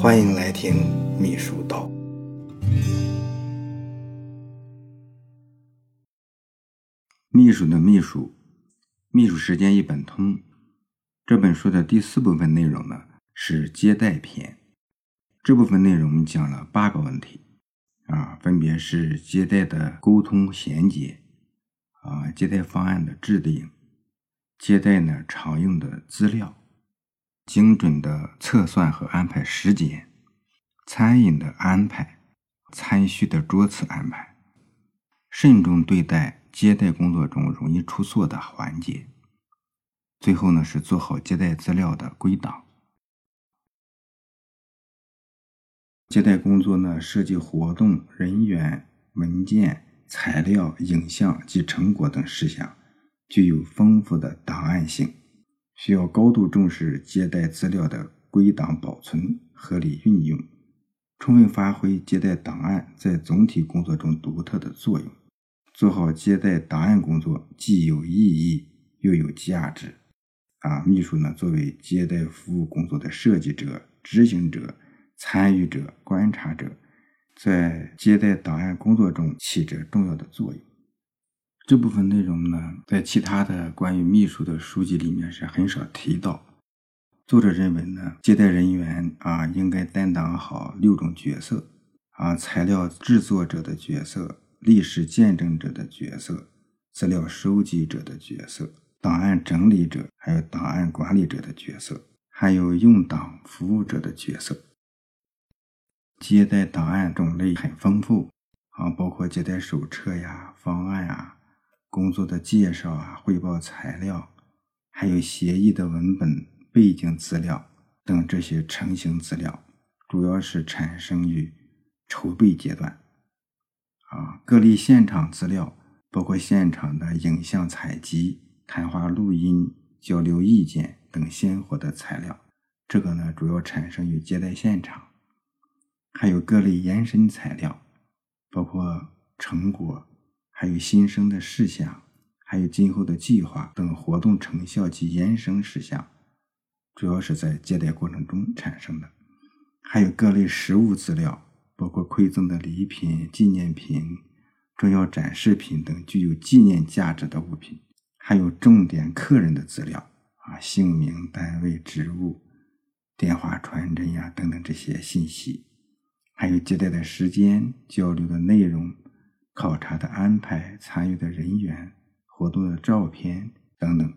欢迎来听秘书道。秘书的秘书，秘书时间一本通。这本书的第四部分内容呢是接待篇。这部分内容讲了八个问题，啊，分别是接待的沟通衔接，啊，接待方案的制定，接待呢常用的资料，精准的测算和安排时间，餐饮的安排，餐序的桌次安排，慎重对待接待工作中容易出错的环节。最后呢，是做好接待资料的归档。接待工作呢，涉及活动、人员、文件、材料、影像及成果等事项，具有丰富的档案性，需要高度重视接待资料的归档保存、合理运用，充分发挥接待档案在总体工作中独特的作用。做好接待档案工作，既有意义又有价值。啊，秘书呢，作为接待服务工作的设计者、执行者、参与者、观察者，在接待档案工作中起着重要的作用。这部分内容呢，在其他的关于秘书的书籍里面是很少提到。作者认为呢，接待人员啊，应该担当好六种角色：啊，材料制作者的角色、历史见证者的角色、资料收集者的角色。档案整理者，还有档案管理者的角色，还有用档服务者的角色。接待档案种类很丰富啊，包括接待手册呀、方案啊、工作的介绍啊、汇报材料，还有协议的文本、背景资料等这些成型资料，主要是产生于筹备阶段。啊，各类现场资料，包括现场的影像采集。谈话录音、交流意见等鲜活的材料，这个呢主要产生于接待现场。还有各类延伸材料，包括成果，还有新生的事项，还有今后的计划等活动成效及延伸事项，主要是在接待过程中产生的。还有各类实物资料，包括馈赠的礼品、纪念品、重要展示品等具有纪念价值的物品。还有重点客人的资料啊，姓名、单位、职务、电话传真呀等等这些信息，还有接待的时间、交流的内容、考察的安排、参与的人员、活动的照片等等，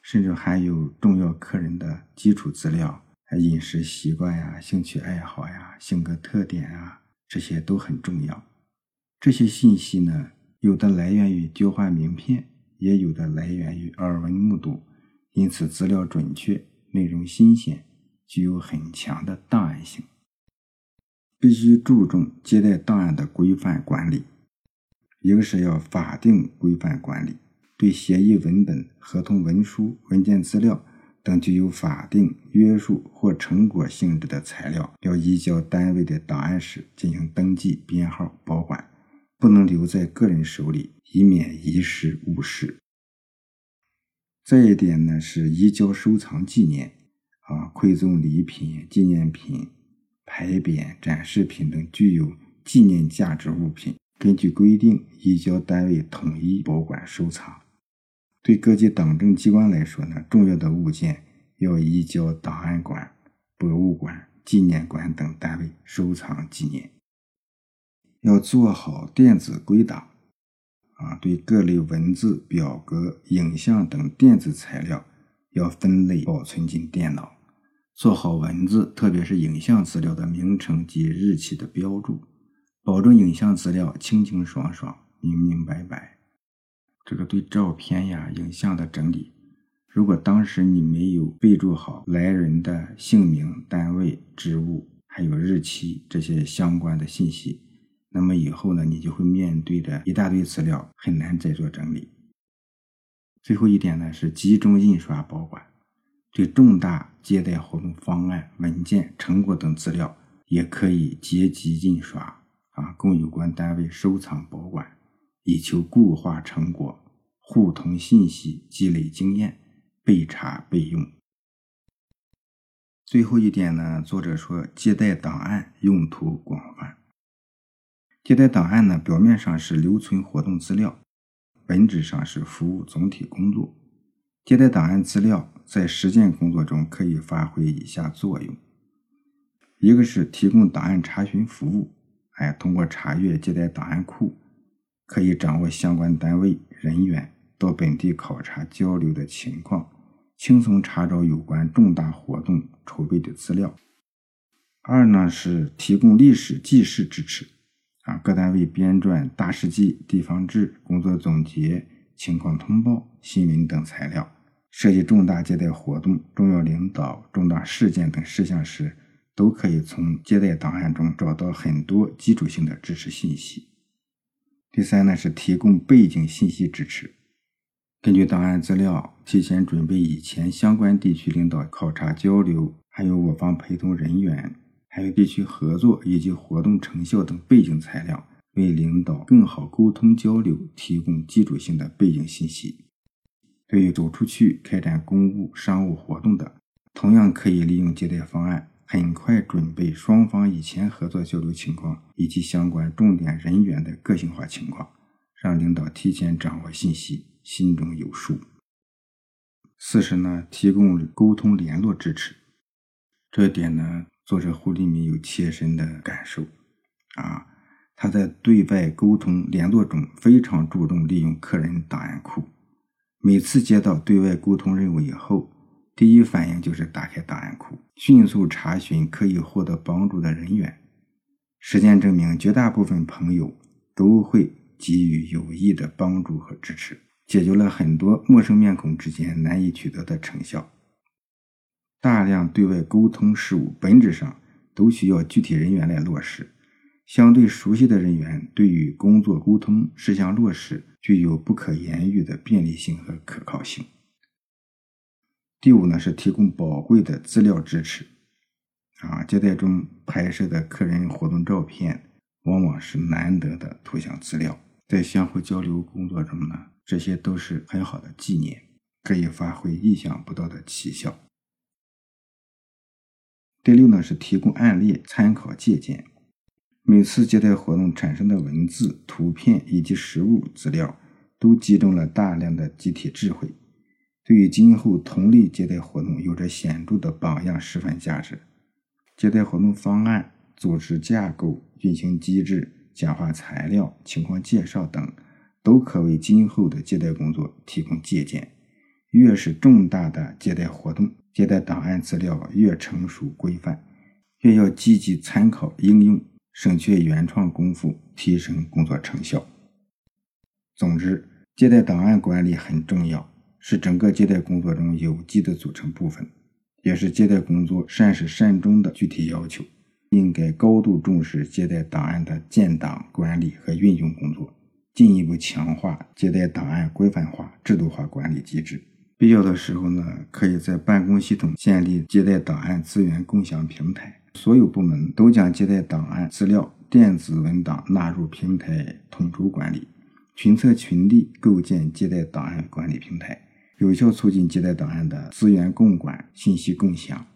甚至还有重要客人的基础资料，饮食习惯呀、兴趣爱好呀、性格特点啊，这些都很重要。这些信息呢，有的来源于交换名片。也有的来源于耳闻目睹，因此资料准确、内容新鲜，具有很强的档案性。必须注重接待档案的规范管理，一个是要法定规范管理，对协议文本、合同文书、文件资料等具有法定约束或成果性质的材料，要移交单位的档案室进行登记、编号、保管，不能留在个人手里。以免遗失误失。再一点呢，是移交收藏纪念啊，馈赠礼品、纪念品、牌匾、展示品等具有纪念价值物品，根据规定移交单位统一保管收藏。对各级党政机关来说呢，重要的物件要移交档案馆、博物馆、纪念馆等单位收藏纪念。要做好电子归档。啊，对各类文字、表格、影像等电子材料，要分类保存进电脑，做好文字，特别是影像资料的名称及日期的标注，保证影像资料清清爽爽、明明白白。这个对照片呀、影像的整理，如果当时你没有备注好来人的姓名、单位、职务，还有日期这些相关的信息。那么以后呢，你就会面对着一大堆资料，很难再做整理。最后一点呢，是集中印刷保管，对重大接待活动方案、文件、成果等资料，也可以结集印刷啊，供有关单位收藏保管，以求固化成果、互通信息、积累经验、备查备用。最后一点呢，作者说接待档案用途广泛。接待档案呢，表面上是留存活动资料，本质上是服务总体工作。接待档案资料在实践工作中可以发挥以下作用：一个是提供档案查询服务，哎，通过查阅接待档案库，可以掌握相关单位人员到本地考察交流的情况。轻松查找有关重大活动筹备的资料。二呢是提供历史记事支持，啊，各单位编撰大事记、地方志、工作总结、情况通报、新闻等材料，涉及重大接待活动、重要领导、重大事件等事项时，都可以从接待档案中找到很多基础性的支持信息。第三呢是提供背景信息支持。根据档案资料，提前准备以前相关地区领导考察交流，还有我方陪同人员，还有地区合作以及活动成效等背景材料，为领导更好沟通交流提供基础性的背景信息。对于走出去开展公务、商务活动的，同样可以利用接待方案，很快准备双方以前合作交流情况以及相关重点人员的个性化情况，让领导提前掌握信息。心中有数。四是呢，提供沟通联络支持，这点呢，作者胡立民有切身的感受啊。他在对外沟通联络中非常注重利用客人档案库，每次接到对外沟通任务以后，第一反应就是打开档案库，迅速查询可以获得帮助的人员。实践证明，绝大部分朋友都会给予有益的帮助和支持。解决了很多陌生面孔之间难以取得的成效。大量对外沟通事务本质上都需要具体人员来落实，相对熟悉的人员对于工作沟通事项落实具有不可言喻的便利性和可靠性。第五呢是提供宝贵的资料支持，啊，接待中拍摄的客人活动照片往往是难得的图像资料，在相互交流工作中呢。这些都是很好的纪念，可以发挥意想不到的奇效。第六呢是提供案例参考借鉴，每次接待活动产生的文字、图片以及实物资料，都集中了大量的集体智慧，对于今后同类接待活动有着显著的榜样示范价值。接待活动方案、组织架构、运行机制、讲话材料、情况介绍等。都可为今后的接待工作提供借鉴。越是重大的接待活动，接待档案资料越成熟规范，越要积极参考应用，省却原创功夫，提升工作成效。总之，接待档案管理很重要，是整个接待工作中有机的组成部分，也是接待工作善始善终的具体要求。应该高度重视接待档案的建档管理和运用工作。进一步强化接待档案规范化、制度化管理机制。必要的时候呢，可以在办公系统建立接待档案资源共享平台，所有部门都将接待档案资料电子文档纳入平台统筹管理，群策群力构建接待档案管理平台，有效促进接待档案的资源共管、信息共享。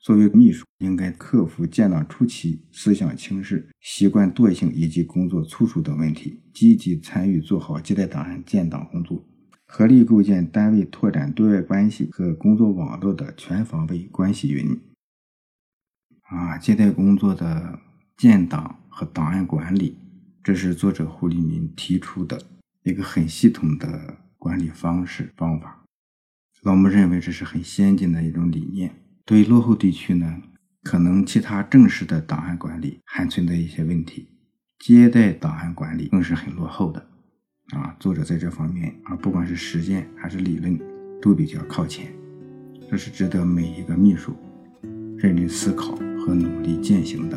作为秘书，应该克服建档初期思想轻视、习惯惰性以及工作粗疏等问题，积极参与做好接待档案建档工作，合力构建单位拓展对外关系和工作网络的全方位关系云。啊，接待工作的建档和档案管理，这是作者胡立民提出的一个很系统的管理方式方法。老穆认为这是很先进的一种理念。对落后地区呢，可能其他正式的档案管理还存在一些问题，接待档案管理更是很落后的。啊，作者在这方面啊，不管是实践还是理论，都比较靠前，这是值得每一个秘书认真思考和努力践行的。